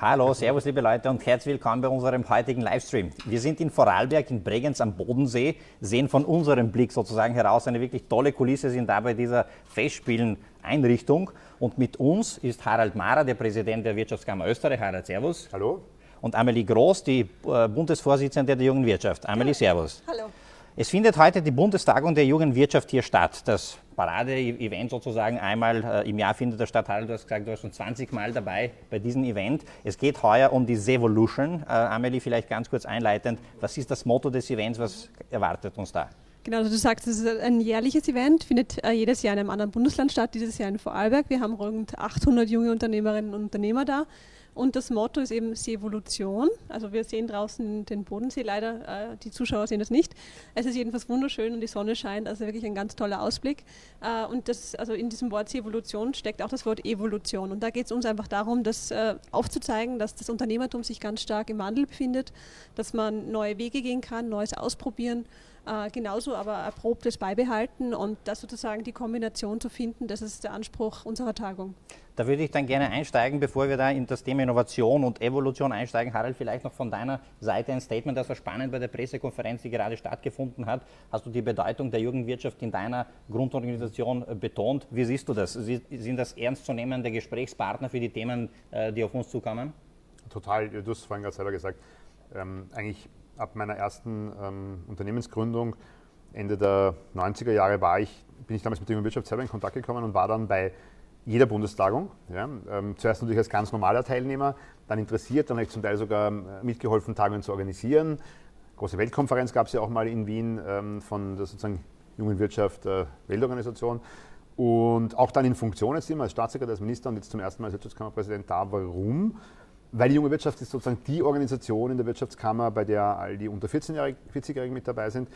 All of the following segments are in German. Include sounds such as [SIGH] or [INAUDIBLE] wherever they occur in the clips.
Hallo, Servus liebe Leute und herzlich willkommen bei unserem heutigen Livestream. Wir sind in Vorarlberg in Bregenz am Bodensee, sehen von unserem Blick sozusagen heraus eine wirklich tolle Kulisse, sind da bei dieser Festspielen-Einrichtung und mit uns ist Harald Mara, der Präsident der Wirtschaftskammer Österreich. Harald, Servus. Hallo. Und Amelie Groß, die äh, Bundesvorsitzende der Jungen Wirtschaft. Amelie, Servus. Hallo. Es findet heute die Bundestagung der Jungen Wirtschaft hier statt. Das Parade-Event sozusagen einmal äh, im Jahr findet der statt. Harald, du hast gesagt, du warst schon 20 Mal dabei bei diesem Event. Es geht heuer um die Sevolution. Äh, Amelie, vielleicht ganz kurz einleitend. Was ist das Motto des Events? Was erwartet uns da? Genau, also du sagst, es ist ein jährliches Event, findet äh, jedes Jahr in einem anderen Bundesland statt, dieses Jahr in Vorarlberg. Wir haben rund 800 junge Unternehmerinnen und Unternehmer da. Und das Motto ist eben Sevolution. Also wir sehen draußen den Bodensee leider, äh, die Zuschauer sehen das nicht. Es ist jedenfalls wunderschön und die Sonne scheint, also wirklich ein ganz toller Ausblick. Äh, und das, also in diesem Wort Sevolution steckt auch das Wort Evolution. Und da geht es uns einfach darum, das äh, aufzuzeigen, dass das Unternehmertum sich ganz stark im Wandel befindet, dass man neue Wege gehen kann, Neues ausprobieren äh, genauso aber erprobtes beibehalten und das sozusagen die Kombination zu finden, das ist der Anspruch unserer Tagung. Da würde ich dann gerne einsteigen, bevor wir da in das Thema Innovation und Evolution einsteigen. Harald, vielleicht noch von deiner Seite ein Statement, das war spannend bei der Pressekonferenz, die gerade stattgefunden hat. Hast du die Bedeutung der Jugendwirtschaft in deiner Grundorganisation äh, betont? Wie siehst du das? Sind das ernstzunehmende Gesprächspartner für die Themen, äh, die auf uns zukommen? Total, du hast vorhin gerade selber gesagt, ähm, eigentlich ab meiner ersten ähm, Unternehmensgründung Ende der 90er Jahre war ich, bin ich damals mit der Wirtschaft selber in Kontakt gekommen und war dann bei jeder Bundestagung. Ja, ähm, zuerst natürlich als ganz normaler Teilnehmer, dann interessiert, dann habe ich zum Teil sogar ähm, mitgeholfen, Tagungen zu organisieren. Große Weltkonferenz gab es ja auch mal in Wien ähm, von der sozusagen Jungen Wirtschaft äh, Weltorganisation. Und auch dann in Funktion jetzt immer als Staatssekretär, als Minister und jetzt zum ersten Mal als Wirtschaftskammerpräsident da. Warum? Weil die junge Wirtschaft ist sozusagen die Organisation in der Wirtschaftskammer, bei der all die unter 40-Jährigen mit dabei sind.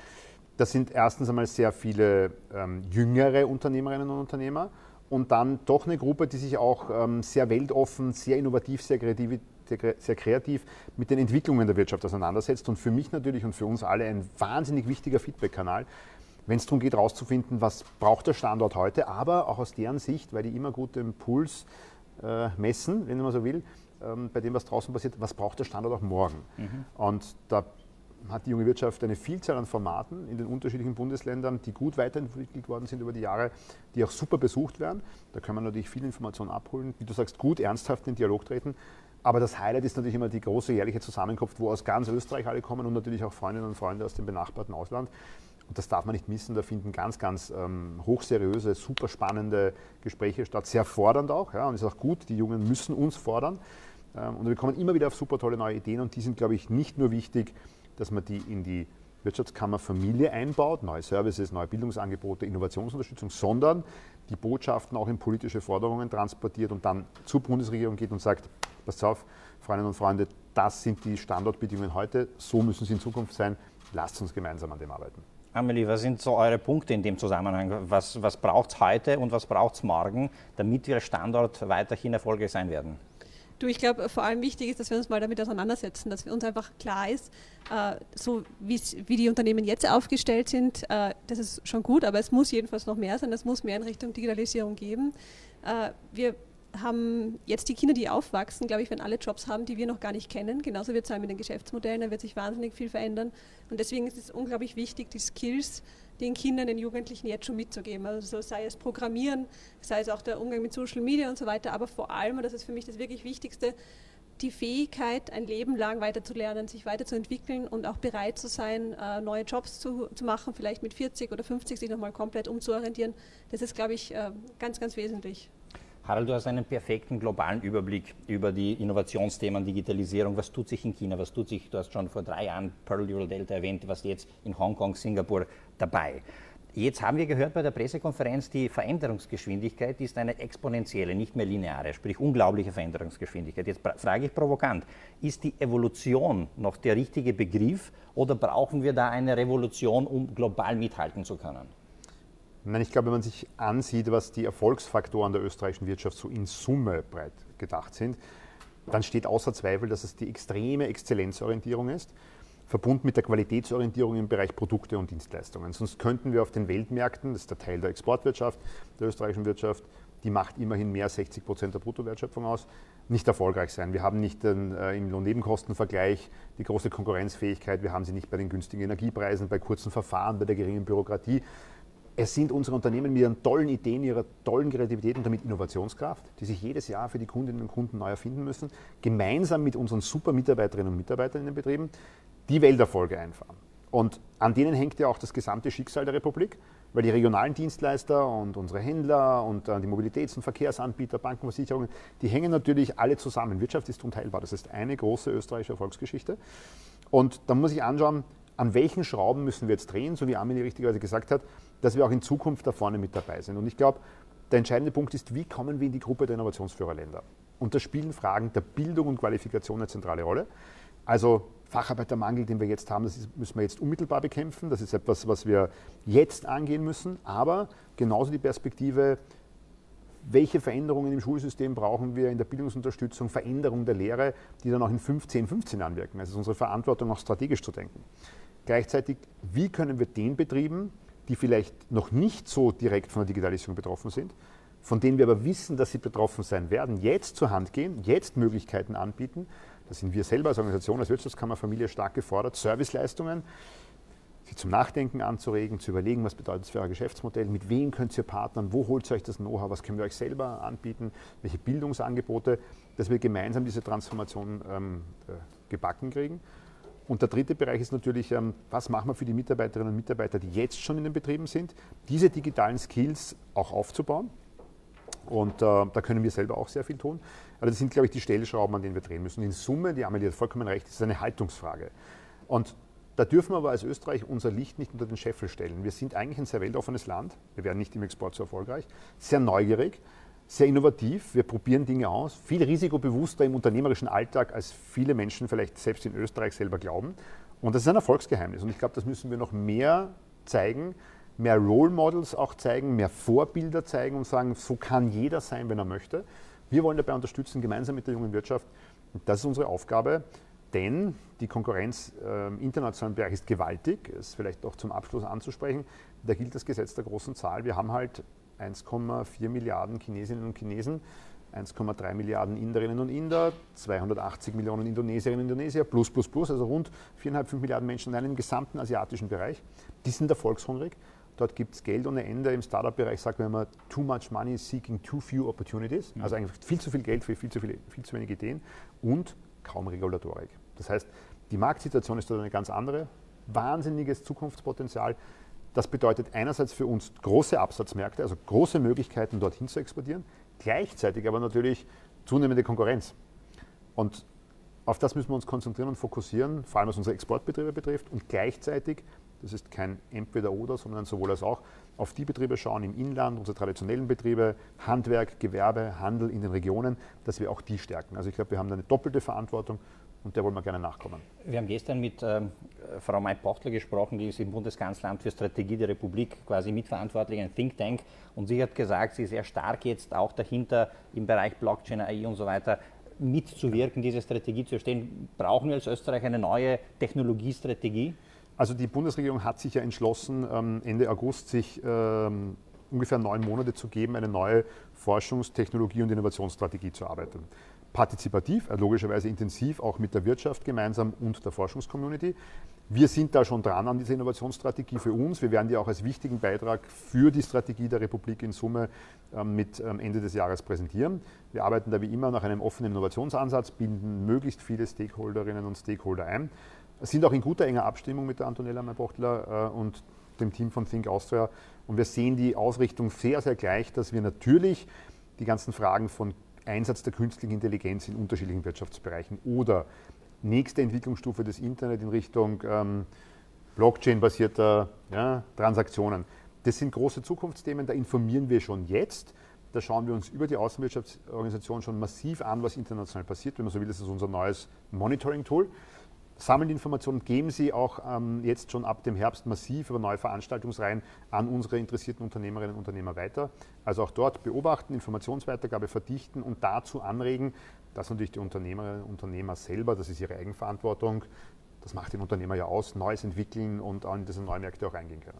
Das sind erstens einmal sehr viele ähm, jüngere Unternehmerinnen und Unternehmer und dann doch eine Gruppe, die sich auch ähm, sehr weltoffen, sehr innovativ, sehr kreativ, sehr kreativ mit den Entwicklungen der Wirtschaft auseinandersetzt und für mich natürlich und für uns alle ein wahnsinnig wichtiger Feedback-Kanal, wenn es darum geht, herauszufinden, was braucht der Standort heute, aber auch aus deren Sicht, weil die immer gut den Puls äh, messen, wenn man so will, ähm, bei dem, was draußen passiert, was braucht der Standort auch morgen. Mhm. Und da hat die junge Wirtschaft eine Vielzahl an Formaten in den unterschiedlichen Bundesländern, die gut weiterentwickelt worden sind über die Jahre, die auch super besucht werden. Da kann man natürlich viel Information abholen, wie du sagst, gut, ernsthaft in den Dialog treten. Aber das Highlight ist natürlich immer die große jährliche Zusammenkunft, wo aus ganz Österreich alle kommen und natürlich auch Freundinnen und Freunde aus dem benachbarten Ausland. Und das darf man nicht missen. Da finden ganz, ganz ähm, hochseriöse, super spannende Gespräche statt. Sehr fordernd auch. Ja, und ist auch gut, die Jungen müssen uns fordern. Ähm, und wir kommen immer wieder auf super tolle neue Ideen. Und die sind, glaube ich, nicht nur wichtig, dass man die in die Wirtschaftskammerfamilie einbaut, neue Services, neue Bildungsangebote, Innovationsunterstützung, sondern die Botschaften auch in politische Forderungen transportiert und dann zur Bundesregierung geht und sagt, passt auf, Freundinnen und Freunde, das sind die Standortbedingungen heute, so müssen sie in Zukunft sein, lasst uns gemeinsam an dem arbeiten. Amelie, was sind so eure Punkte in dem Zusammenhang? Was, was braucht es heute und was braucht es morgen, damit wir Standort weiterhin erfolgreich sein werden? Du, ich glaube, vor allem wichtig ist, dass wir uns mal damit auseinandersetzen, dass uns einfach klar ist, äh, so wie die Unternehmen jetzt aufgestellt sind, äh, das ist schon gut, aber es muss jedenfalls noch mehr sein, es muss mehr in Richtung Digitalisierung geben. Äh, wir haben jetzt die Kinder, die aufwachsen, glaube ich, werden alle Jobs haben, die wir noch gar nicht kennen. Genauso wird es sein mit den Geschäftsmodellen, da wird sich wahnsinnig viel verändern. Und deswegen ist es unglaublich wichtig, die Skills den Kindern, den Jugendlichen jetzt schon mitzugeben. Also sei es Programmieren, sei es auch der Umgang mit Social Media und so weiter, aber vor allem, und das ist für mich das wirklich Wichtigste, die Fähigkeit, ein Leben lang weiterzulernen, sich weiterzuentwickeln und auch bereit zu sein, äh, neue Jobs zu, zu machen, vielleicht mit 40 oder 50 sich nochmal komplett umzuorientieren. Das ist, glaube ich, äh, ganz, ganz wesentlich. Harald, du hast einen perfekten globalen Überblick über die Innovationsthemen, Digitalisierung. Was tut sich in China? Was tut sich, du hast schon vor drei Jahren Pearl Euro Delta erwähnt, was jetzt in Hongkong, Singapur dabei. Jetzt haben wir gehört bei der Pressekonferenz, die Veränderungsgeschwindigkeit ist eine exponentielle, nicht mehr lineare, sprich unglaubliche Veränderungsgeschwindigkeit. Jetzt frage ich provokant, ist die Evolution noch der richtige Begriff oder brauchen wir da eine Revolution, um global mithalten zu können? Nein, ich glaube, wenn man sich ansieht, was die Erfolgsfaktoren der österreichischen Wirtschaft so in Summe breit gedacht sind, dann steht außer Zweifel, dass es die extreme Exzellenzorientierung ist, verbunden mit der Qualitätsorientierung im Bereich Produkte und Dienstleistungen. Sonst könnten wir auf den Weltmärkten, das ist der Teil der Exportwirtschaft, der österreichischen Wirtschaft, die macht immerhin mehr als 60 Prozent der Bruttowertschöpfung aus, nicht erfolgreich sein. Wir haben nicht den, äh, im Lohnnebenkostenvergleich die große Konkurrenzfähigkeit, wir haben sie nicht bei den günstigen Energiepreisen, bei kurzen Verfahren, bei der geringen Bürokratie. Es sind unsere Unternehmen mit ihren tollen Ideen, ihrer tollen Kreativität und damit Innovationskraft, die sich jedes Jahr für die Kundinnen und Kunden neu erfinden müssen, gemeinsam mit unseren super Mitarbeiterinnen und Mitarbeitern in den Betrieben die Welterfolge einfahren. Und an denen hängt ja auch das gesamte Schicksal der Republik, weil die regionalen Dienstleister und unsere Händler und äh, die Mobilitäts- und Verkehrsanbieter, Banken, Versicherungen, die hängen natürlich alle zusammen. Wirtschaft ist unteilbar. Das ist eine große österreichische Erfolgsgeschichte. Und da muss ich anschauen, an welchen Schrauben müssen wir jetzt drehen, so wie Amelie richtigerweise gesagt hat, dass wir auch in Zukunft da vorne mit dabei sind. Und ich glaube, der entscheidende Punkt ist, wie kommen wir in die Gruppe der Innovationsführerländer? Und da spielen Fragen der Bildung und Qualifikation eine zentrale Rolle. Also Facharbeitermangel, den wir jetzt haben, das müssen wir jetzt unmittelbar bekämpfen. Das ist etwas, was wir jetzt angehen müssen. Aber genauso die Perspektive, welche Veränderungen im Schulsystem brauchen wir in der Bildungsunterstützung, Veränderung der Lehre, die dann auch in 15, 15 Jahren wirken. Also es ist unsere Verantwortung, auch strategisch zu denken. Gleichzeitig, wie können wir den Betrieben, die vielleicht noch nicht so direkt von der Digitalisierung betroffen sind, von denen wir aber wissen, dass sie betroffen sein werden, jetzt zur Hand gehen, jetzt Möglichkeiten anbieten, da sind wir selber als Organisation, als Wirtschaftskammerfamilie stark gefordert, Serviceleistungen, sie zum Nachdenken anzuregen, zu überlegen, was bedeutet das für euer Geschäftsmodell, mit wem könnt ihr partnern, wo holt ihr euch das Know-how, was können wir euch selber anbieten, welche Bildungsangebote, dass wir gemeinsam diese Transformation ähm, äh, gebacken kriegen. Und der dritte Bereich ist natürlich, ähm, was machen wir für die Mitarbeiterinnen und Mitarbeiter, die jetzt schon in den Betrieben sind, diese digitalen Skills auch aufzubauen. Und äh, da können wir selber auch sehr viel tun. Aber das sind, glaube ich, die Stellschrauben, an denen wir drehen müssen. In Summe, die Amelie hat vollkommen recht, ist eine Haltungsfrage. Und da dürfen wir aber als Österreich unser Licht nicht unter den Scheffel stellen. Wir sind eigentlich ein sehr weltoffenes Land. Wir werden nicht im Export so erfolgreich. Sehr neugierig, sehr innovativ. Wir probieren Dinge aus. Viel risikobewusster im unternehmerischen Alltag, als viele Menschen vielleicht selbst in Österreich selber glauben. Und das ist ein Erfolgsgeheimnis. Und ich glaube, das müssen wir noch mehr zeigen, mehr Role Models auch zeigen, mehr Vorbilder zeigen und sagen, so kann jeder sein, wenn er möchte. Wir wollen dabei unterstützen, gemeinsam mit der jungen Wirtschaft. Und das ist unsere Aufgabe, denn die Konkurrenz äh, im internationalen Bereich ist gewaltig. Ist vielleicht auch zum Abschluss anzusprechen. Da gilt das Gesetz der großen Zahl. Wir haben halt 1,4 Milliarden Chinesinnen und Chinesen, 1,3 Milliarden Inderinnen und Inder, 280 Millionen Indonesierinnen und Indonesier, plus, plus, plus, also rund 4,5, 5 Milliarden Menschen in einem gesamten asiatischen Bereich. Die sind erfolgshungrig. Dort gibt es Geld ohne Ende. Im Startup-Bereich sagt man immer, too much money seeking too few opportunities. Mhm. Also eigentlich viel zu viel Geld für viel zu, viele, viel zu wenige Ideen und kaum Regulatorik. Das heißt, die Marktsituation ist dort eine ganz andere. Wahnsinniges Zukunftspotenzial. Das bedeutet einerseits für uns große Absatzmärkte, also große Möglichkeiten, dorthin zu exportieren, gleichzeitig aber natürlich zunehmende Konkurrenz. Und auf das müssen wir uns konzentrieren und fokussieren, vor allem was unsere Exportbetriebe betrifft und gleichzeitig das ist kein Entweder-Oder, sondern sowohl als auch auf die Betriebe schauen im Inland, unsere traditionellen Betriebe, Handwerk, Gewerbe, Handel in den Regionen, dass wir auch die stärken. Also ich glaube, wir haben eine doppelte Verantwortung und der wollen wir gerne nachkommen. Wir haben gestern mit ähm, Frau May-Pochtler gesprochen, die ist im Bundeskanzleramt für Strategie der Republik quasi mitverantwortlich, ein Think Tank. Und sie hat gesagt, sie ist sehr stark jetzt auch dahinter im Bereich Blockchain, AI und so weiter mitzuwirken, diese Strategie zu erstellen. Brauchen wir als Österreich eine neue Technologiestrategie? Also die Bundesregierung hat sich ja entschlossen, ähm, Ende August sich ähm, ungefähr neun Monate zu geben, eine neue Forschungs-, Technologie- und Innovationsstrategie zu arbeiten. Partizipativ, äh, logischerweise intensiv, auch mit der Wirtschaft gemeinsam und der Forschungscommunity. Wir sind da schon dran an dieser Innovationsstrategie für uns. Wir werden die auch als wichtigen Beitrag für die Strategie der Republik in Summe ähm, mit Ende des Jahres präsentieren. Wir arbeiten da wie immer nach einem offenen Innovationsansatz, binden möglichst viele Stakeholderinnen und Stakeholder ein sind auch in guter enger Abstimmung mit der Antonella Maybochtler äh, und dem Team von Think Austria. Und wir sehen die Ausrichtung sehr, sehr gleich, dass wir natürlich die ganzen Fragen von Einsatz der künstlichen Intelligenz in unterschiedlichen Wirtschaftsbereichen oder nächste Entwicklungsstufe des Internet in Richtung ähm, Blockchain-basierter ja, Transaktionen. Das sind große Zukunftsthemen, da informieren wir schon jetzt. Da schauen wir uns über die Außenwirtschaftsorganisation schon massiv an, was international passiert. Wenn man so will, das ist unser neues Monitoring-Tool sammeln die Informationen, geben sie auch ähm, jetzt schon ab dem Herbst massiv über neue Veranstaltungsreihen an unsere interessierten Unternehmerinnen und Unternehmer weiter. Also auch dort beobachten, Informationsweitergabe verdichten und dazu anregen, dass natürlich die Unternehmerinnen und Unternehmer selber, das ist ihre Eigenverantwortung, das macht den Unternehmer ja aus, Neues entwickeln und an diese neuen Märkte auch reingehen können.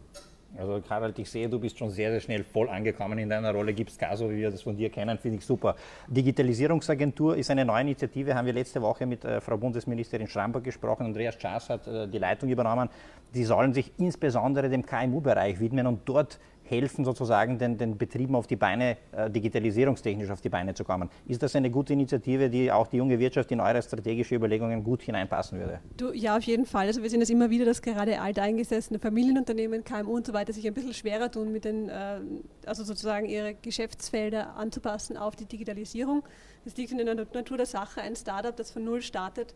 Also Harald, ich sehe, du bist schon sehr, sehr schnell voll angekommen in deiner Rolle. Gibt es gar so, wie wir das von dir kennen, finde ich super. Digitalisierungsagentur ist eine neue Initiative, haben wir letzte Woche mit äh, Frau Bundesministerin Schramberg gesprochen. Andreas Schaas hat äh, die Leitung übernommen. Die sollen sich insbesondere dem KMU-Bereich widmen und dort helfen, sozusagen den, den Betrieben auf die Beine, äh, digitalisierungstechnisch auf die Beine zu kommen. Ist das eine gute Initiative, die auch die junge Wirtschaft in eure strategische Überlegungen gut hineinpassen würde? Du, ja, auf jeden Fall. Also wir sehen es immer wieder, dass gerade alteingesessene Familienunternehmen, KMU und so weiter sich ein bisschen schwerer tun, mit den, äh, also sozusagen ihre Geschäftsfelder anzupassen auf die Digitalisierung. Das liegt in der Natur der Sache. Ein Startup, das von Null startet,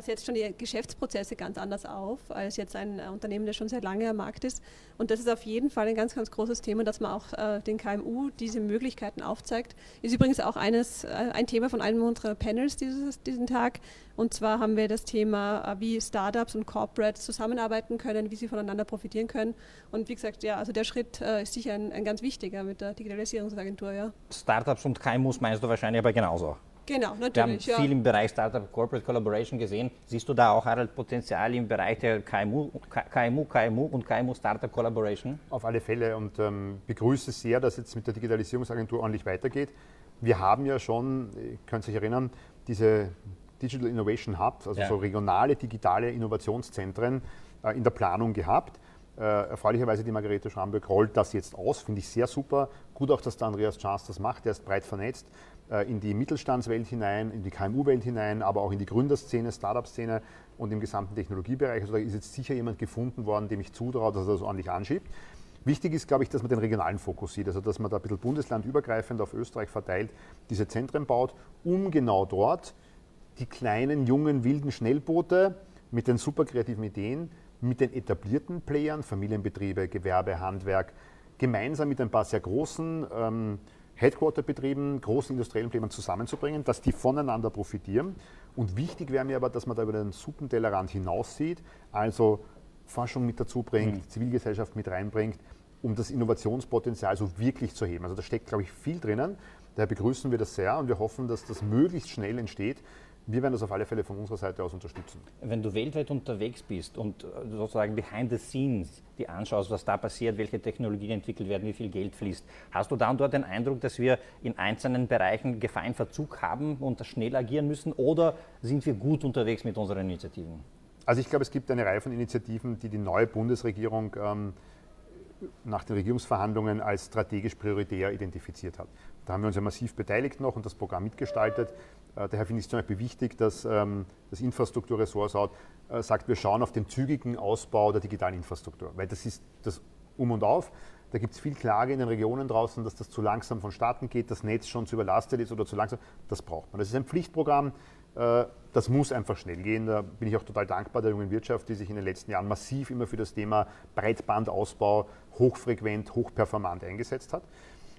setzt schon die Geschäftsprozesse ganz anders auf als jetzt ein äh, Unternehmen, das schon sehr lange am Markt ist. Und das ist auf jeden Fall ein ganz, ganz großes Thema, dass man auch äh, den KMU diese Möglichkeiten aufzeigt. Ist übrigens auch eines, ein Thema von einem unserer Panels dieses, diesen Tag. Und zwar haben wir das Thema, wie Startups und Corporates zusammenarbeiten können, wie sie voneinander profitieren können. Und wie gesagt, ja, also der Schritt ist sicher ein, ein ganz wichtiger mit der Digitalisierungsagentur. Ja. Startups und KMUs meinst du wahrscheinlich aber genauso. Genau, natürlich. Wir haben ja. viel im Bereich Startup Corporate Collaboration gesehen. Siehst du da auch, Harald, Potenzial im Bereich der KMU, KMU, KMU und KMU Startup Collaboration? Auf alle Fälle und ähm, begrüße sehr, dass jetzt mit der Digitalisierungsagentur ordentlich weitergeht. Wir haben ja schon, ihr könnt sich erinnern, diese Digital Innovation Hubs, also ja. so regionale digitale Innovationszentren äh, in der Planung gehabt. Äh, erfreulicherweise die Margarete Schramberg rollt das jetzt aus, finde ich sehr super. Gut auch, dass der Andreas Chance das macht, der ist breit vernetzt. Äh, in die Mittelstandswelt hinein, in die KMU-Welt hinein, aber auch in die Gründerszene, Startup-Szene und im gesamten Technologiebereich. Also da ist jetzt sicher jemand gefunden worden, dem ich zutraue, dass er das ordentlich anschiebt. Wichtig ist, glaube ich, dass man den regionalen Fokus sieht, also dass man da ein bisschen bundeslandübergreifend auf Österreich verteilt diese Zentren baut, um genau dort die kleinen, jungen, wilden Schnellboote mit den super kreativen Ideen, mit den etablierten Playern, Familienbetriebe, Gewerbe, Handwerk, gemeinsam mit ein paar sehr großen ähm, Headquarter-Betrieben, großen industriellen Betrieben zusammenzubringen, dass die voneinander profitieren. Und wichtig wäre mir aber, dass man da über den Suppentellerrand hinaussieht, also Forschung mit dazu bringt, mhm. Zivilgesellschaft mit reinbringt, um das Innovationspotenzial so wirklich zu heben. Also da steckt, glaube ich, viel drinnen. Daher begrüßen wir das sehr und wir hoffen, dass das möglichst schnell entsteht, wir werden das auf alle Fälle von unserer Seite aus unterstützen. Wenn du weltweit unterwegs bist und äh, sozusagen behind the scenes die anschaust, was da passiert, welche Technologien entwickelt werden, wie viel Geld fließt, hast du da und dort den Eindruck, dass wir in einzelnen Bereichen Gefahr in Verzug haben und schnell agieren müssen oder sind wir gut unterwegs mit unseren Initiativen? Also ich glaube, es gibt eine Reihe von Initiativen, die die neue Bundesregierung ähm, nach den Regierungsverhandlungen als strategisch prioritär identifiziert hat. Da haben wir uns ja massiv beteiligt noch und das Programm mitgestaltet. Äh, daher finde ich es zum Beispiel wichtig, dass ähm, das Infrastrukturressort äh, sagt, wir schauen auf den zügigen Ausbau der digitalen Infrastruktur, weil das ist das Um und Auf. Da gibt es viel Klage in den Regionen draußen, dass das zu langsam vonstatten geht, das Netz schon zu überlastet ist oder zu langsam. Das braucht man. Das ist ein Pflichtprogramm, äh, das muss einfach schnell gehen. Da bin ich auch total dankbar der jungen Wirtschaft, die sich in den letzten Jahren massiv immer für das Thema Breitbandausbau hochfrequent, hochperformant eingesetzt hat.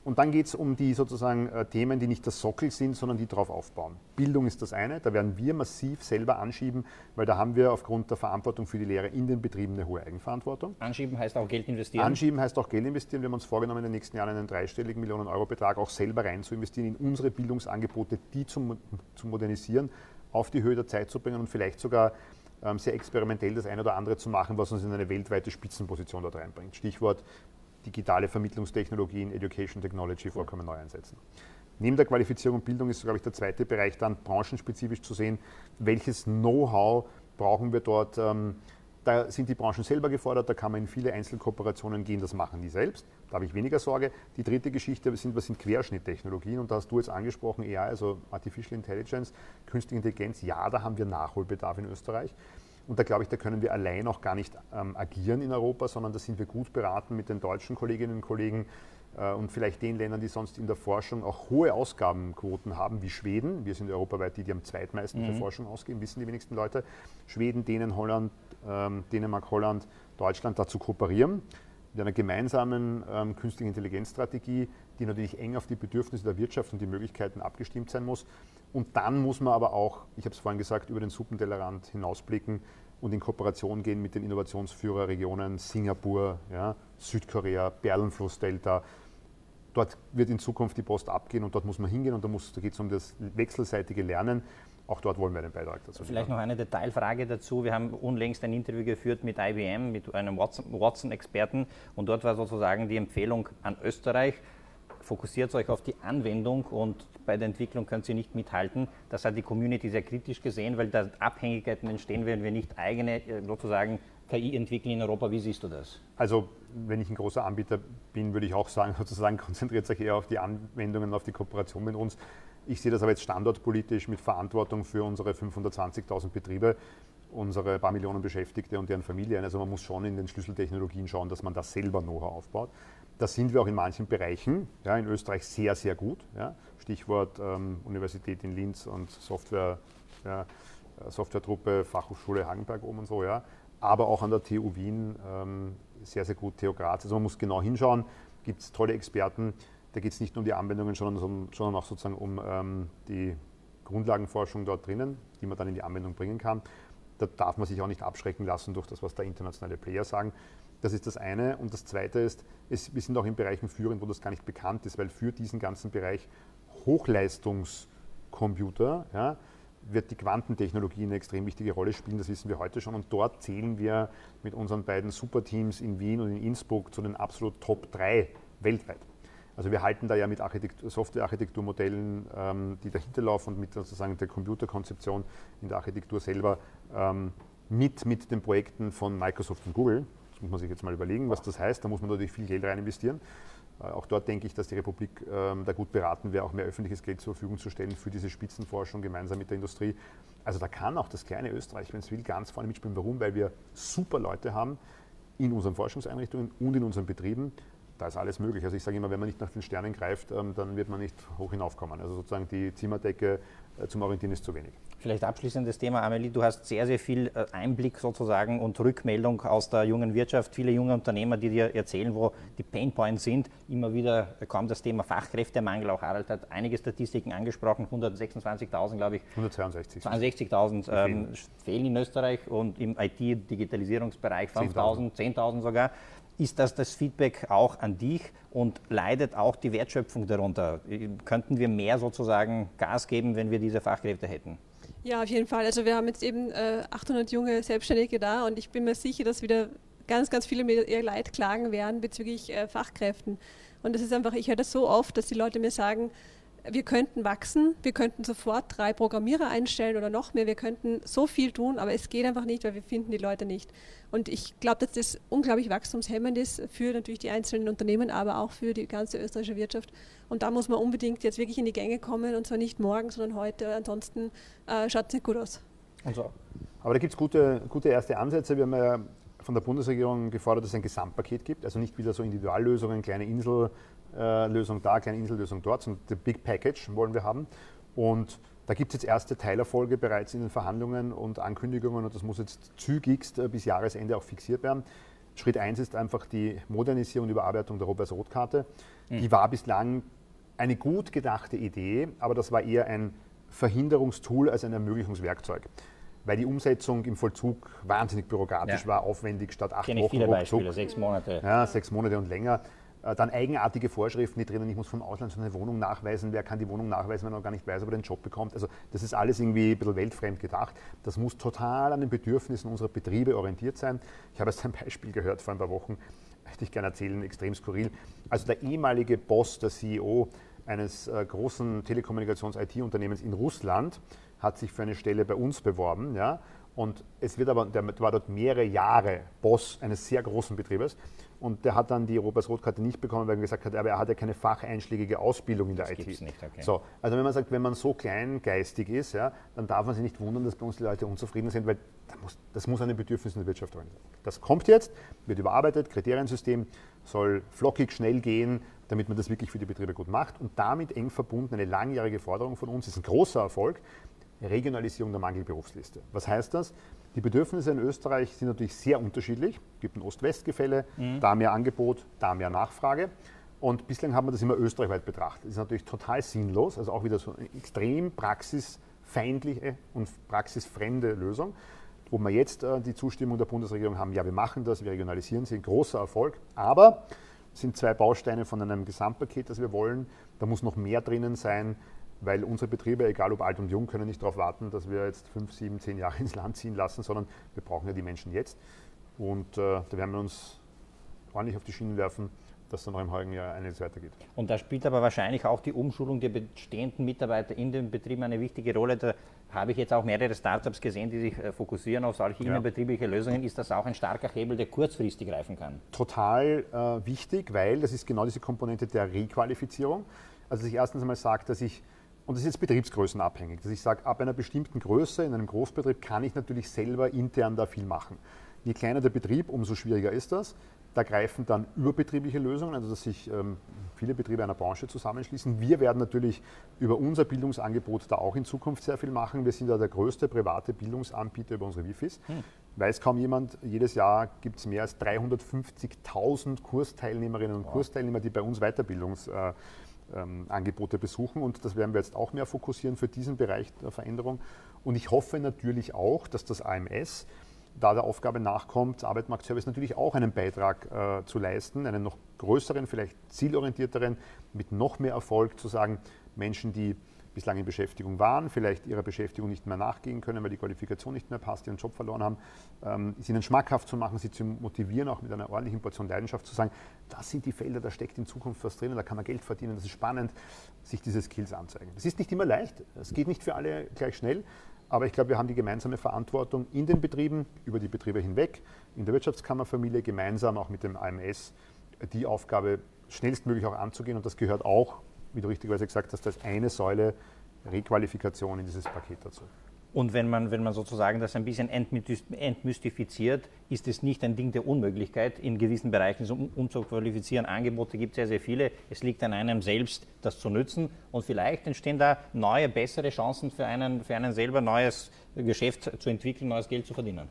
Und dann geht es um die sozusagen äh, Themen, die nicht das Sockel sind, sondern die darauf aufbauen. Bildung ist das eine, da werden wir massiv selber anschieben, weil da haben wir aufgrund der Verantwortung für die Lehre in den Betrieben eine hohe Eigenverantwortung. Anschieben heißt auch Geld investieren? Anschieben heißt auch Geld investieren. Wir haben uns vorgenommen, in den nächsten Jahren einen dreistelligen Millionen Euro Betrag auch selber rein zu investieren in unsere Bildungsangebote, die zu, zu modernisieren, auf die Höhe der Zeit zu bringen und vielleicht sogar ähm, sehr experimentell das eine oder andere zu machen, was uns in eine weltweite Spitzenposition dort reinbringt. Stichwort digitale Vermittlungstechnologien, Education Technology vollkommen neu einsetzen. Neben der Qualifizierung und Bildung ist, glaube ich, der zweite Bereich dann branchenspezifisch zu sehen, welches Know-how brauchen wir dort. Ähm, da sind die Branchen selber gefordert, da kann man in viele Einzelkooperationen gehen, das machen die selbst. Da habe ich weniger Sorge. Die dritte Geschichte sind, was sind Querschnitttechnologien? Und da hast du jetzt angesprochen, AI, also Artificial Intelligence, Künstliche Intelligenz. Ja, da haben wir Nachholbedarf in Österreich. Und da glaube ich, da können wir allein auch gar nicht ähm, agieren in Europa, sondern da sind wir gut beraten mit den deutschen Kolleginnen und Kollegen äh, und vielleicht den Ländern, die sonst in der Forschung auch hohe Ausgabenquoten haben, wie Schweden. Wir sind europaweit die, die am zweitmeisten mhm. für Forschung ausgeben, wissen die wenigsten Leute. Schweden, Dänen, Holland, ähm, Dänemark, Holland, Deutschland dazu kooperieren mit einer gemeinsamen ähm, künstlichen Intelligenzstrategie, die natürlich eng auf die Bedürfnisse der Wirtschaft und die Möglichkeiten abgestimmt sein muss. Und dann muss man aber auch, ich habe es vorhin gesagt, über den Suppentellerrand hinausblicken und in Kooperation gehen mit den Innovationsführerregionen Singapur, ja, Südkorea, Perlenflussdelta. Dort wird in Zukunft die Post abgehen und dort muss man hingehen und da, da geht es um das wechselseitige Lernen. Auch dort wollen wir einen Beitrag dazu. Vielleicht liefern. noch eine Detailfrage dazu. Wir haben unlängst ein Interview geführt mit IBM, mit einem Watson-Experten und dort war sozusagen die Empfehlung an Österreich, fokussiert euch auf die Anwendung und bei der Entwicklung könnt ihr nicht mithalten. Das hat die Community sehr kritisch gesehen, weil da Abhängigkeiten entstehen, wenn wir nicht eigene äh, sozusagen KI entwickeln in Europa. Wie siehst du das? Also, wenn ich ein großer Anbieter bin, würde ich auch sagen, [LAUGHS] sozusagen konzentriert euch eher auf die Anwendungen, auf die Kooperation mit uns. Ich sehe das aber jetzt standortpolitisch mit Verantwortung für unsere 520.000 Betriebe, unsere paar Millionen Beschäftigte und deren Familien. Also man muss schon in den Schlüsseltechnologien schauen, dass man das selber Know-how aufbaut. Da sind wir auch in manchen Bereichen, ja, in Österreich sehr, sehr gut. Ja. Stichwort ähm, Universität in Linz und Software, ja, Softwaretruppe, Fachhochschule Hagenberg oben und so. Ja. Aber auch an der TU Wien ähm, sehr, sehr gut, TU Graz. Also man muss genau hinschauen, gibt es tolle Experten. Da geht es nicht nur um die Anwendungen, sondern, sondern auch sozusagen um ähm, die Grundlagenforschung dort drinnen, die man dann in die Anwendung bringen kann. Da darf man sich auch nicht abschrecken lassen durch das, was da internationale Player sagen. Das ist das eine. Und das zweite ist, es, wir sind auch in Bereichen führend, wo das gar nicht bekannt ist, weil für diesen ganzen Bereich Hochleistungscomputer ja, wird die Quantentechnologie eine extrem wichtige Rolle spielen, das wissen wir heute schon. Und dort zählen wir mit unseren beiden Superteams in Wien und in Innsbruck zu den absolut Top 3 weltweit. Also wir halten da ja mit Software-Architekturmodellen, ähm, die dahinter laufen und mit sozusagen der Computerkonzeption in der Architektur selber ähm, mit, mit den Projekten von Microsoft und Google. Das muss man sich jetzt mal überlegen, was das heißt. Da muss man natürlich viel Geld rein investieren. Äh, auch dort denke ich, dass die Republik ähm, da gut beraten wäre, auch mehr öffentliches Geld zur Verfügung zu stellen für diese Spitzenforschung gemeinsam mit der Industrie. Also da kann auch das kleine Österreich, wenn es will, ganz vorne mitspielen. Warum? Weil wir super Leute haben in unseren Forschungseinrichtungen und in unseren Betrieben, da ist alles möglich. Also ich sage immer, wenn man nicht nach den Sternen greift, ähm, dann wird man nicht hoch hinaufkommen. Also sozusagen die Zimmerdecke äh, zum Orientieren ist zu wenig. Vielleicht abschließendes Thema, Amelie, du hast sehr, sehr viel äh, Einblick sozusagen und Rückmeldung aus der jungen Wirtschaft, viele junge Unternehmer, die dir erzählen, wo die Painpoints sind. Immer wieder kommt das Thema Fachkräftemangel, auch Harald hat einige Statistiken angesprochen, 126.000 glaube ich. 162. 62.000 ähm, fehlen in Österreich und im IT-Digitalisierungsbereich 5.000, 10.000 sogar ist das das Feedback auch an dich und leidet auch die Wertschöpfung darunter? Könnten wir mehr sozusagen Gas geben, wenn wir diese Fachkräfte hätten? Ja, auf jeden Fall. Also wir haben jetzt eben äh, 800 junge Selbstständige da und ich bin mir sicher, dass wieder ganz, ganz viele mit ihr Leid klagen werden bezüglich äh, Fachkräften. Und das ist einfach, ich höre das so oft, dass die Leute mir sagen, wir könnten wachsen, wir könnten sofort drei Programmierer einstellen oder noch mehr, wir könnten so viel tun, aber es geht einfach nicht, weil wir finden die Leute nicht. Und ich glaube, dass das unglaublich wachstumshemmend ist für natürlich die einzelnen Unternehmen, aber auch für die ganze österreichische Wirtschaft. Und da muss man unbedingt jetzt wirklich in die Gänge kommen und zwar nicht morgen, sondern heute. Ansonsten äh, schaut es nicht gut aus. So. Aber da gibt es gute, gute erste Ansätze. Wir haben ja von der Bundesregierung gefordert, dass es ein Gesamtpaket gibt, also nicht wieder so Individuallösungen, kleine Insellösung da, kleine Insellösung dort, sondern the Big Package wollen wir haben. Und da gibt es jetzt erste Teilerfolge bereits in den Verhandlungen und Ankündigungen und das muss jetzt zügigst äh, bis Jahresende auch fixiert werden. Schritt 1 ist einfach die Modernisierung und Überarbeitung der Robers-Rot-Karte. Mhm. Die war bislang eine gut gedachte Idee, aber das war eher ein Verhinderungstool als ein Ermöglichungswerkzeug weil die Umsetzung im Vollzug wahnsinnig bürokratisch ja. war, aufwendig statt acht Kenne Wochen. Viele Beispiele, sechs Monate. Ja, sechs Monate und länger. Äh, dann eigenartige Vorschriften, die drinnen, ich muss vom Ausland so eine Wohnung nachweisen. Wer kann die Wohnung nachweisen, wenn er gar nicht weiß, ob er den Job bekommt? Also das ist alles irgendwie ein bisschen weltfremd gedacht. Das muss total an den Bedürfnissen unserer Betriebe orientiert sein. Ich habe jetzt ein Beispiel gehört vor ein paar Wochen, hätte ich gerne erzählen, extrem skurril. Also der ehemalige Boss, der CEO eines äh, großen Telekommunikations-IT-Unternehmens in Russland, hat sich für eine Stelle bei uns beworben. Ja? Und es wird aber, der war dort mehrere Jahre Boss eines sehr großen Betriebes. Und der hat dann die Europas-Rotkarte nicht bekommen, weil er gesagt hat, aber er hat ja keine facheinschlägige Ausbildung in der das IT. Nicht, okay. So, also wenn man sagt, wenn man so kleingeistig ist, ja, dann darf man sich nicht wundern, dass bei uns die Leute unzufrieden sind, weil das muss, das muss an den Bedürfnissen der Wirtschaft orientieren. Das kommt jetzt, wird überarbeitet, Kriteriensystem soll flockig, schnell gehen, damit man das wirklich für die Betriebe gut macht. Und damit eng verbunden eine langjährige Forderung von uns, ist ein großer Erfolg, Regionalisierung der Mangelberufsliste. Was heißt das? Die Bedürfnisse in Österreich sind natürlich sehr unterschiedlich. Es gibt ein Ost-West-Gefälle, mhm. da mehr Angebot, da mehr Nachfrage. Und bislang haben wir das immer österreichweit betrachtet. Das ist natürlich total sinnlos, also auch wieder so eine extrem praxisfeindliche und praxisfremde Lösung. Wo wir jetzt äh, die Zustimmung der Bundesregierung haben, ja, wir machen das, wir regionalisieren sie, ein großer Erfolg. Aber es sind zwei Bausteine von einem Gesamtpaket, das wir wollen. Da muss noch mehr drinnen sein weil unsere Betriebe, egal ob alt und jung, können nicht darauf warten, dass wir jetzt fünf, sieben, zehn Jahre ins Land ziehen lassen, sondern wir brauchen ja die Menschen jetzt. Und äh, da werden wir uns ordentlich auf die Schienen werfen, dass dann noch im heutigen Jahr einiges weitergeht. Und da spielt aber wahrscheinlich auch die Umschulung der bestehenden Mitarbeiter in den Betrieben eine wichtige Rolle. Da habe ich jetzt auch mehrere Startups gesehen, die sich äh, fokussieren auf solche ja. innerbetriebliche Lösungen. Ist das auch ein starker Hebel, der kurzfristig greifen kann? Total äh, wichtig, weil das ist genau diese Komponente der Requalifizierung. Also dass ich erstens einmal sage, dass ich und das ist jetzt betriebsgrößenabhängig, dass ich sage, ab einer bestimmten Größe in einem Großbetrieb kann ich natürlich selber intern da viel machen. Je kleiner der Betrieb, umso schwieriger ist das. Da greifen dann überbetriebliche Lösungen, also dass sich ähm, viele Betriebe einer Branche zusammenschließen. Wir werden natürlich über unser Bildungsangebot da auch in Zukunft sehr viel machen. Wir sind da der größte private Bildungsanbieter über unsere Wifis. Hm. Weiß kaum jemand, jedes Jahr gibt es mehr als 350.000 Kursteilnehmerinnen und wow. Kursteilnehmer, die bei uns Weiterbildungsangebote äh, besuchen. Und das werden wir jetzt auch mehr fokussieren für diesen Bereich der Veränderung. Und ich hoffe natürlich auch, dass das AMS da der Aufgabe nachkommt, Arbeitsmarktservice natürlich auch einen Beitrag äh, zu leisten, einen noch größeren, vielleicht zielorientierteren, mit noch mehr Erfolg zu sagen, Menschen, die bislang in Beschäftigung waren, vielleicht ihrer Beschäftigung nicht mehr nachgehen können, weil die Qualifikation nicht mehr passt, ihren Job verloren haben, ähm, sie ihnen schmackhaft zu machen, sie zu motivieren, auch mit einer ordentlichen Portion Leidenschaft zu sagen, das sind die Felder, da steckt in Zukunft was drin, da kann man Geld verdienen, das ist spannend, sich diese Skills anzeigen. Es ist nicht immer leicht, es geht nicht für alle gleich schnell, aber ich glaube, wir haben die gemeinsame Verantwortung in den Betrieben, über die Betriebe hinweg, in der Wirtschaftskammerfamilie, gemeinsam auch mit dem AMS, die Aufgabe schnellstmöglich auch anzugehen. Und das gehört auch, wie du richtigerweise gesagt hast, als eine Säule Requalifikation in dieses Paket dazu. Und wenn man, wenn man sozusagen das ein bisschen entmystifiziert, ist es nicht ein Ding der Unmöglichkeit, in gewissen Bereichen so umzuqualifizieren. Angebote gibt es sehr, sehr viele. Es liegt an einem selbst, das zu nützen. Und vielleicht entstehen da neue, bessere Chancen für einen, für einen selber, neues Geschäft zu entwickeln, neues Geld zu verdienen.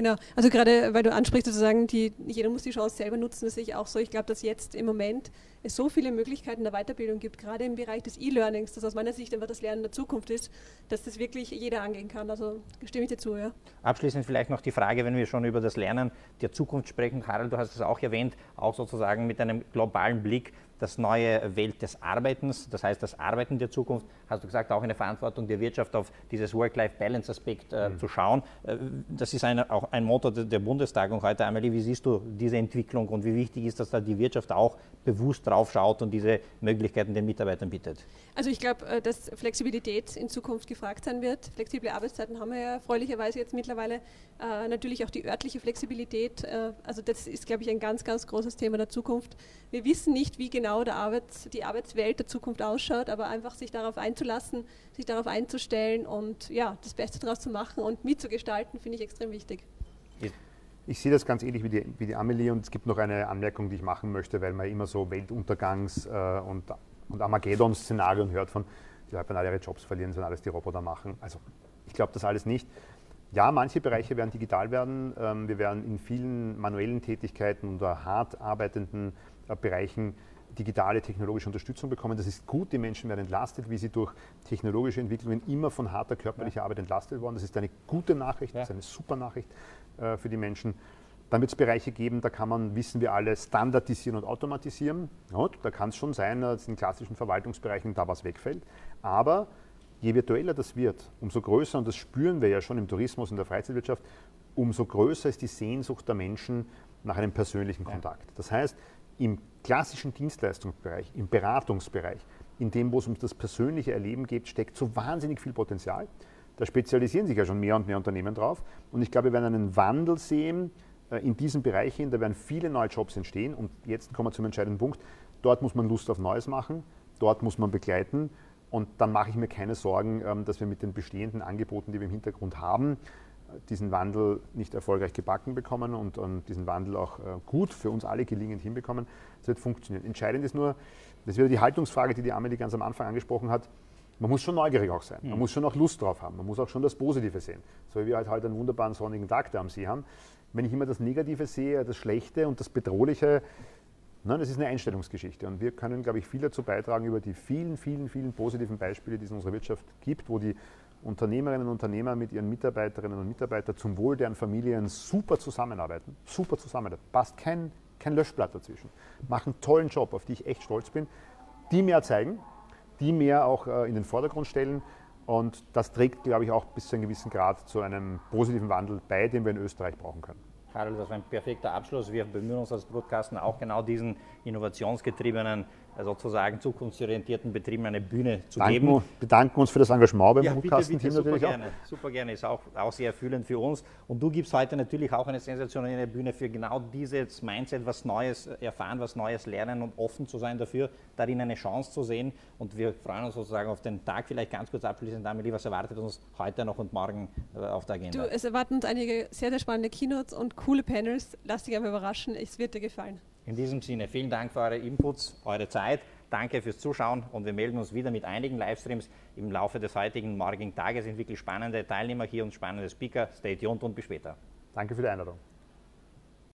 Genau, also gerade weil du ansprichst, sozusagen, die, jeder muss die Chance selber nutzen, das sehe ich auch so. Ich glaube, dass jetzt im Moment es so viele Möglichkeiten der Weiterbildung gibt, gerade im Bereich des E-Learnings, das aus meiner Sicht einfach das Lernen der Zukunft ist, dass das wirklich jeder angehen kann. Also stimme ich dir zu, ja. Abschließend vielleicht noch die Frage, wenn wir schon über das Lernen der Zukunft sprechen. Harald, du hast es auch erwähnt, auch sozusagen mit einem globalen Blick das neue Welt des Arbeitens, das heißt das Arbeiten der Zukunft, hast du gesagt, auch eine Verantwortung der Wirtschaft auf dieses Work-Life-Balance-Aspekt äh, mhm. zu schauen. Äh, das ist eine, auch ein Motto der, der Bundestagung heute. Amelie, wie siehst du diese Entwicklung und wie wichtig ist, dass da die Wirtschaft auch bewusst drauf schaut und diese Möglichkeiten den Mitarbeitern bietet? Also ich glaube, äh, dass Flexibilität in Zukunft gefragt sein wird. Flexible Arbeitszeiten haben wir ja erfreulicherweise jetzt mittlerweile. Äh, natürlich auch die örtliche Flexibilität. Äh, also das ist, glaube ich, ein ganz, ganz großes Thema der Zukunft. Wir wissen nicht, wie genau der Arbeits-, die Arbeitswelt der Zukunft ausschaut, aber einfach sich darauf einzulassen, sich darauf einzustellen und ja, das Beste daraus zu machen und mitzugestalten, finde ich extrem wichtig. Ich sehe das ganz ähnlich wie die, wie die Amelie und es gibt noch eine Anmerkung, die ich machen möchte, weil man immer so Weltuntergangs- äh, und, und Armageddon-Szenarien hört von, die Leute werden alle ihre Jobs verlieren, sollen alles die Roboter machen. Also ich glaube das alles nicht. Ja, manche Bereiche werden digital werden. Ähm, wir werden in vielen manuellen Tätigkeiten oder hart arbeitenden äh, Bereichen digitale technologische Unterstützung bekommen. Das ist gut, die Menschen werden entlastet, wie sie durch technologische Entwicklungen immer von harter körperlicher ja. Arbeit entlastet worden. Das ist eine gute Nachricht, ja. das ist eine super Nachricht äh, für die Menschen. Dann wird es Bereiche geben, da kann man, wissen wir alle, standardisieren und automatisieren. Ja, da kann es schon sein, dass in klassischen Verwaltungsbereichen da was wegfällt. Aber je virtueller das wird, umso größer, und das spüren wir ja schon im Tourismus und der Freizeitwirtschaft, umso größer ist die Sehnsucht der Menschen nach einem persönlichen Kontakt. Das heißt, im klassischen Dienstleistungsbereich, im Beratungsbereich, in dem, wo es um das persönliche Erleben geht, steckt so wahnsinnig viel Potenzial. Da spezialisieren sich ja schon mehr und mehr Unternehmen drauf. Und ich glaube, wir werden einen Wandel sehen äh, in diesen Bereichen. Da werden viele neue Jobs entstehen. Und jetzt kommen wir zum entscheidenden Punkt. Dort muss man Lust auf Neues machen. Dort muss man begleiten. Und dann mache ich mir keine Sorgen, ähm, dass wir mit den bestehenden Angeboten, die wir im Hintergrund haben, diesen Wandel nicht erfolgreich gebacken bekommen und, und diesen Wandel auch äh, gut für uns alle gelingend hinbekommen. Das wird funktionieren. Entscheidend ist nur, das ist wieder die Haltungsfrage, die die Amelie ganz am Anfang angesprochen hat. Man muss schon neugierig auch sein. Man mhm. muss schon auch Lust drauf haben. Man muss auch schon das Positive sehen. So wie wir halt heute einen wunderbaren sonnigen Tag da am See haben. Wenn ich immer das Negative sehe, das Schlechte und das Bedrohliche, Nein, das ist eine Einstellungsgeschichte und wir können, glaube ich, viel dazu beitragen über die vielen, vielen, vielen positiven Beispiele, die es in unserer Wirtschaft gibt, wo die Unternehmerinnen und Unternehmer mit ihren Mitarbeiterinnen und Mitarbeitern zum Wohl deren Familien super zusammenarbeiten. Super zusammenarbeiten. Passt kein, kein Löschblatt dazwischen. Machen einen tollen Job, auf die ich echt stolz bin. Die mir zeigen, die mehr auch äh, in den Vordergrund stellen. Und das trägt, glaube ich, auch bis zu einem gewissen Grad zu einem positiven Wandel bei, den wir in Österreich brauchen können. Karel, das war ein perfekter Abschluss. Wir bemühen uns als Broadcasten auch genau diesen innovationsgetriebenen sozusagen zukunftsorientierten Betrieben eine Bühne zu Danken, geben. bedanken uns für das Engagement beim ja, Broadcasten-Team natürlich auch. Gerne, super gerne, ist auch, auch sehr erfüllend für uns. Und du gibst heute natürlich auch eine sensationelle Bühne für genau dieses Mindset, was Neues erfahren, was Neues lernen und offen zu sein dafür, darin eine Chance zu sehen. Und wir freuen uns sozusagen auf den Tag. Vielleicht ganz kurz abschließend, Amelie, was erwartet uns heute noch und morgen äh, auf der Agenda? Du, es erwarten uns einige sehr, sehr spannende Keynotes und coole Panels. Lass dich einmal überraschen, es wird dir gefallen. In diesem Sinne, vielen Dank für eure Inputs, eure Zeit. Danke fürs Zuschauen und wir melden uns wieder mit einigen Livestreams im Laufe des heutigen morgigen Tages. Es sind wirklich spannende Teilnehmer hier und spannende Speaker. Stay tuned und bis später. Danke für die Einladung.